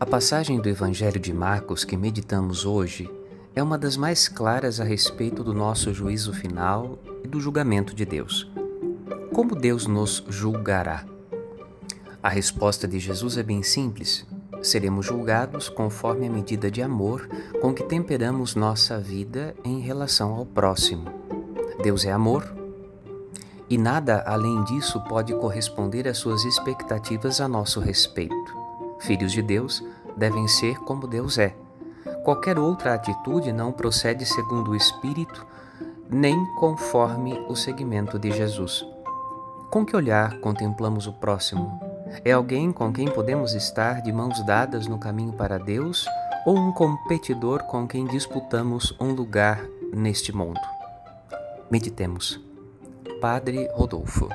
A passagem do Evangelho de Marcos que meditamos hoje é uma das mais claras a respeito do nosso juízo final e do julgamento de Deus. Como Deus nos julgará? A resposta de Jesus é bem simples. Seremos julgados conforme a medida de amor com que temperamos nossa vida em relação ao próximo. Deus é amor e nada além disso pode corresponder às suas expectativas a nosso respeito. Filhos de Deus devem ser como Deus é. Qualquer outra atitude não procede segundo o Espírito, nem conforme o seguimento de Jesus. Com que olhar contemplamos o próximo? É alguém com quem podemos estar de mãos dadas no caminho para Deus ou um competidor com quem disputamos um lugar neste mundo? Meditemos. Padre Rodolfo